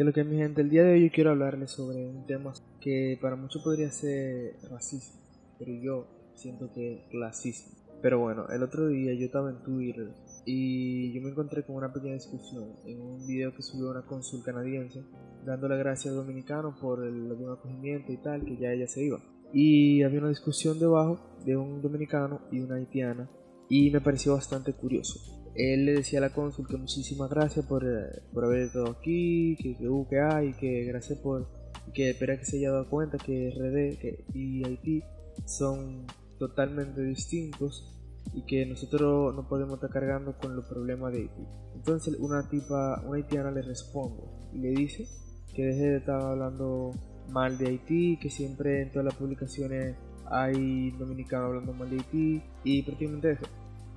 Que lo que mi gente, el día de hoy yo quiero hablarles sobre un tema que para muchos podría ser racismo, pero yo siento que es clasismo. Pero bueno, el otro día yo estaba en Twitter y yo me encontré con una pequeña discusión en un video que subió una consul canadiense dándole gracias al dominicano por el buen acogimiento y tal, que ya ella se iba. Y había una discusión debajo de un dominicano y una haitiana y me pareció bastante curioso. Él le decía a la cónsul que muchísimas gracias por, eh, por haber estado aquí, que, que, uh, que hay, que gracias por que espera que se haya dado cuenta que RD que, y Haití son totalmente distintos y que nosotros no podemos estar cargando con los problemas de Haití. Entonces una tipa, una haitiana le responde y le dice que deje de estar hablando mal de Haití, que siempre en todas las publicaciones hay dominicanos hablando mal de Haití y prácticamente eso.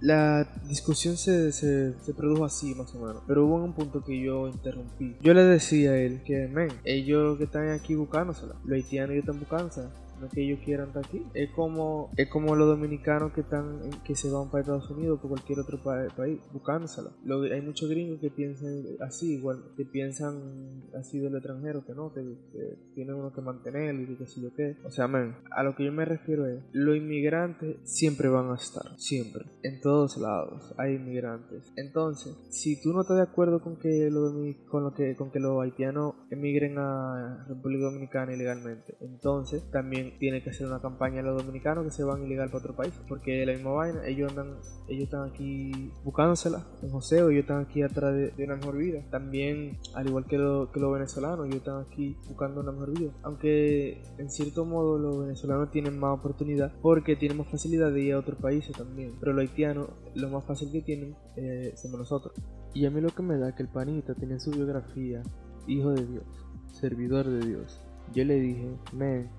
La discusión se, se, se, produjo así más o menos, pero hubo un punto que yo interrumpí. Yo le decía a él que, men, ellos que están aquí buscándosela, los haitianos ellos están buscándosela, que ellos quieran estar aquí. Es como, es como los dominicanos que están que se van para Estados Unidos o cualquier otro pa país buscándosela. Lo, hay muchos gringos que piensan así, igual, que piensan así del extranjero, que no, que, tienen uno que mantener y que si lo que. O sea, man, a lo que yo me refiero es, los inmigrantes siempre van a estar, siempre, en todos lados hay inmigrantes. Entonces, si tú no estás de acuerdo con que, lo, con lo que, con que los haitianos emigren a República Dominicana ilegalmente, entonces también tiene que hacer una campaña a los dominicanos que se van ilegal para otro país. Porque la misma vaina, ellos andan, ellos están aquí buscándosela en joseo, ellos están aquí atrás de, una mejor vida. También, al igual que, lo, que los venezolanos, ellos están aquí buscando una mejor vida. Aunque en cierto modo los venezolanos tienen más oportunidad porque tienen más facilidad de ir a otros países también. Pero los haitianos, lo más fácil que tienen eh, somos nosotros. Y a mí lo que me da que el panita tiene su biografía, hijo de Dios, servidor de Dios. Yo le dije, men,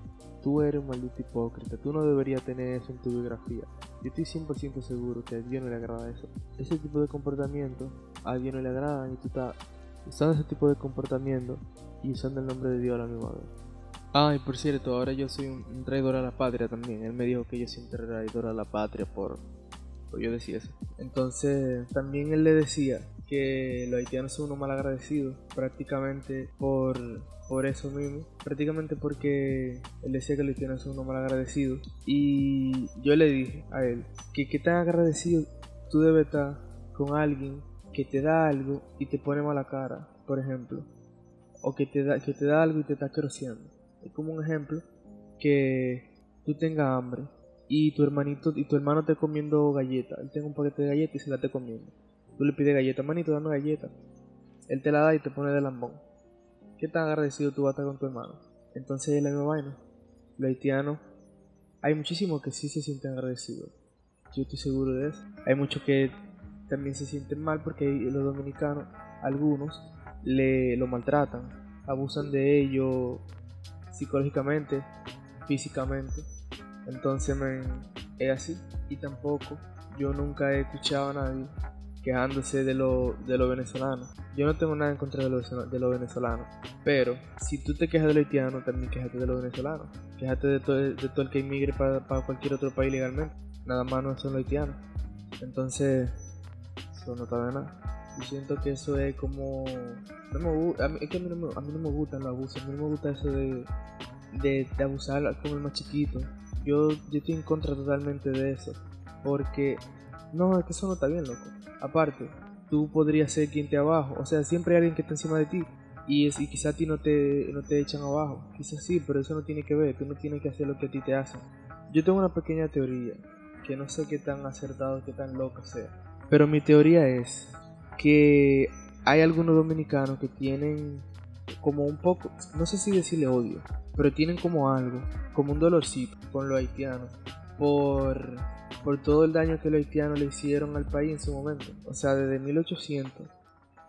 tú eres un maldito hipócrita, tú no deberías tener eso en tu biografía. Yo estoy 100% seguro que a Dios no le agrada eso. Ese tipo de comportamiento a Dios no le agrada y tú estás usando ese tipo de comportamiento y usando el nombre de Dios a la misma vez. Ah, y por cierto, ahora yo soy un, traidor a la patria también. Él me dijo que yo soy un traidor a la patria por, por yo decía eso. Entonces, también él le decía que los haitianos son unos malagradecidos prácticamente por por eso mismo, prácticamente porque él decía que los haitianos son unos mal. Y yo le dije a él que qué tan agradecido tú debes estar con alguien que te da algo y te pone mala cara, por ejemplo. O que te da, que te da algo y te está crociando. Es como un ejemplo que tú tengas hambre y tu hermanito y tu hermano te comiendo galletas. Él tiene un paquete de galletas y se la está comiendo. Tú le pides galleta, hermanito, dame galleta. Él te la da y te pone de lambón. ¿Qué tan agradecido tú vas a estar con tu hermano? Entonces es la misma vaina. Los haitianos, hay muchísimos que sí se sienten agradecidos. Yo estoy seguro de eso. Hay muchos que también se sienten mal porque los dominicanos, algunos, le lo maltratan, abusan de ellos psicológicamente, físicamente. Entonces es así. Y tampoco yo nunca he escuchado a nadie quejándose de lo, de lo venezolano. Yo no tengo nada en contra de lo, de lo venezolano, pero si tú te quejas de lo haitiano, también quejate de lo venezolano. Quejate de todo, de todo el que inmigre para, cualquier otro país legalmente. Nada más no son los haitianos. Entonces, eso no está de nada. Yo siento que eso es como... No me, a mí, es que a mí, no me, a mí no me gustan los abusos. A mí no me gusta eso de, de, de abusar como el más chiquito. Yo, yo estoy en contra totalmente de eso. Porque no, es que eso no está bien, loco. Aparte, tú podrías ser quien te abajo. O sea, siempre hay alguien que está encima de ti. Y, es, quizá a ti no te, no te echan abajo. Quizás sí, pero eso no tiene que ver. Tú no tienes que hacer lo que a ti te hacen. Yo tengo una pequeña teoría. Que no sé qué tan acertado, qué tan loca sea. Pero mi teoría es que hay algunos dominicanos que tienen como un poco, no sé si decirle odio, pero tienen como algo, como un dolorcito con los haitianos por por todo el daño que los haitianos le hicieron al país en su momento. O sea, desde 1800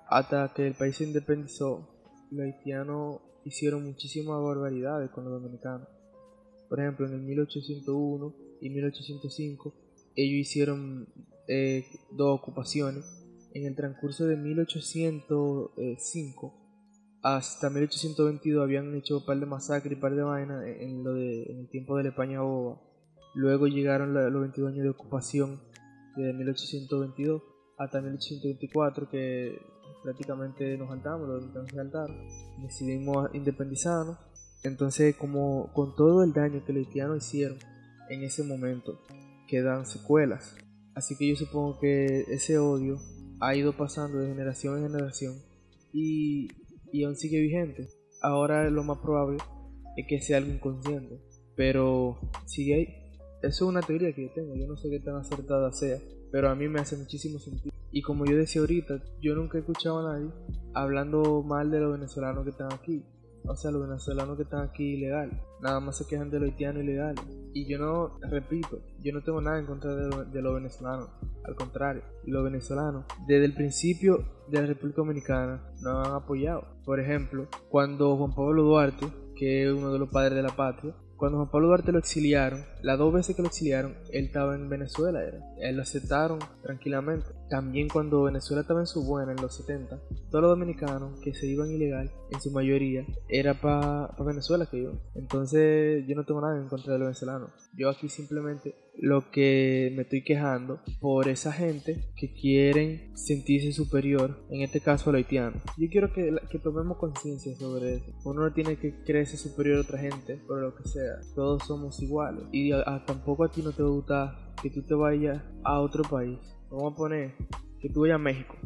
hasta que el país se independizó, los haitianos hicieron muchísimas barbaridades con los dominicanos. Por ejemplo, en el 1801 y 1805 ellos hicieron eh, dos ocupaciones. En el transcurso de 1805 hasta 1822 habían hecho un par de masacres y un par de vainas en, lo de, el tiempo de la España boba Luego llegaron los 22 años de ocupación de 1822 hasta 1824 que prácticamente nos saltamos, los se saltaron, decidimos independizarnos. Entonces, como con todo el daño que los haitianos hicieron en ese momento, quedan secuelas. Así que yo supongo que ese odio ha ido pasando de generación en generación y, y aún sigue vigente. Ahora lo más probable es que sea algo inconsciente, pero sigue ahí. Eso es una teoría que yo tengo, yo no sé qué tan acertada sea, pero a mí me hace muchísimo sentido. Y como yo decía ahorita, yo nunca he escuchado a nadie hablando mal de los venezolanos que están aquí. O sea, los venezolanos que están aquí ilegal. Nada más se quejan de los haitianos ilegales. Y yo no, repito, yo no tengo nada en contra de, los venezolanos. Al contrario, los venezolanos, desde el principio de la República Dominicana, nos han apoyado. Por ejemplo, cuando Juan Pablo Duarte, que es uno de los padres de la patria, cuando Juan Pablo Duarte lo exiliaron, las dos veces que lo exiliaron, él estaba en Venezuela. Él lo aceptaron tranquilamente. También cuando Venezuela estaba en su buena, en los 70, todos los dominicanos que se iban ilegal, en su mayoría, era para Venezuela que iban. Entonces yo no tengo nada en contra de los venezolanos. Yo aquí simplemente lo que me estoy quejando por esa gente que quieren sentirse superior, en este caso al haitiano. Yo quiero que, que tomemos conciencia sobre eso. Uno no tiene que creerse superior a otra gente por lo que sea. Todos somos iguales. Y tampoco a ti no te gusta que tú te vayas a otro país. Vamos a poner que tú vayas a México,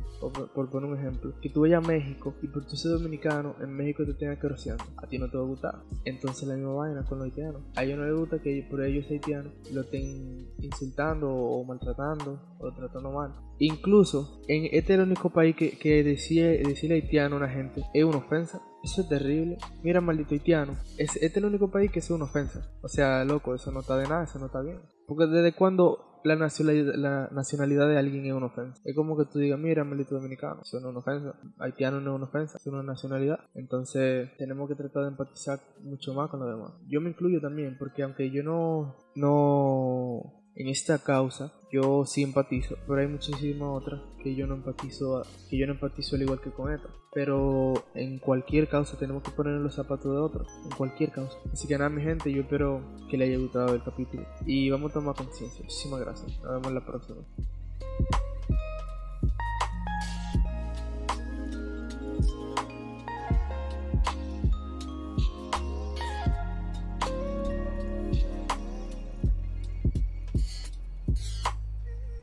por, poner un ejemplo, que tú vayas a México y por tu ser dominicano, en México te tengas que rociar, a ti no te va a gustar. Entonces la misma vaina con los haitianos. A ellos no les gusta que por ellos haitianos lo estén insultando o maltratando o tratando mal. Incluso, en este es el único país que, que decide, decirle haitiano a una gente es una ofensa. Eso es terrible. Mira, maldito haitiano. Es, este es el único país que es una ofensa. O sea, loco, eso no está de nada, eso no está bien. Porque desde cuando la nacionalidad, la nacionalidad de alguien es una ofensa. Es como que tú digas, mira, maldito dominicano, eso no es una ofensa. Haitiano no es una ofensa, es una nacionalidad. Entonces, tenemos que tratar de empatizar mucho más con los demás. Yo me incluyo también, porque aunque yo no, no en esta causa yo sí empatizo, pero hay muchísimas otras que yo no empatizo, que yo no empatizo al igual que con esta. Pero en cualquier causa tenemos que poner los zapatos de otros, en cualquier causa. Así que nada, mi gente, yo espero que le haya gustado el capítulo y vamos a tomar conciencia. Muchísimas gracias. Nos vemos la próxima.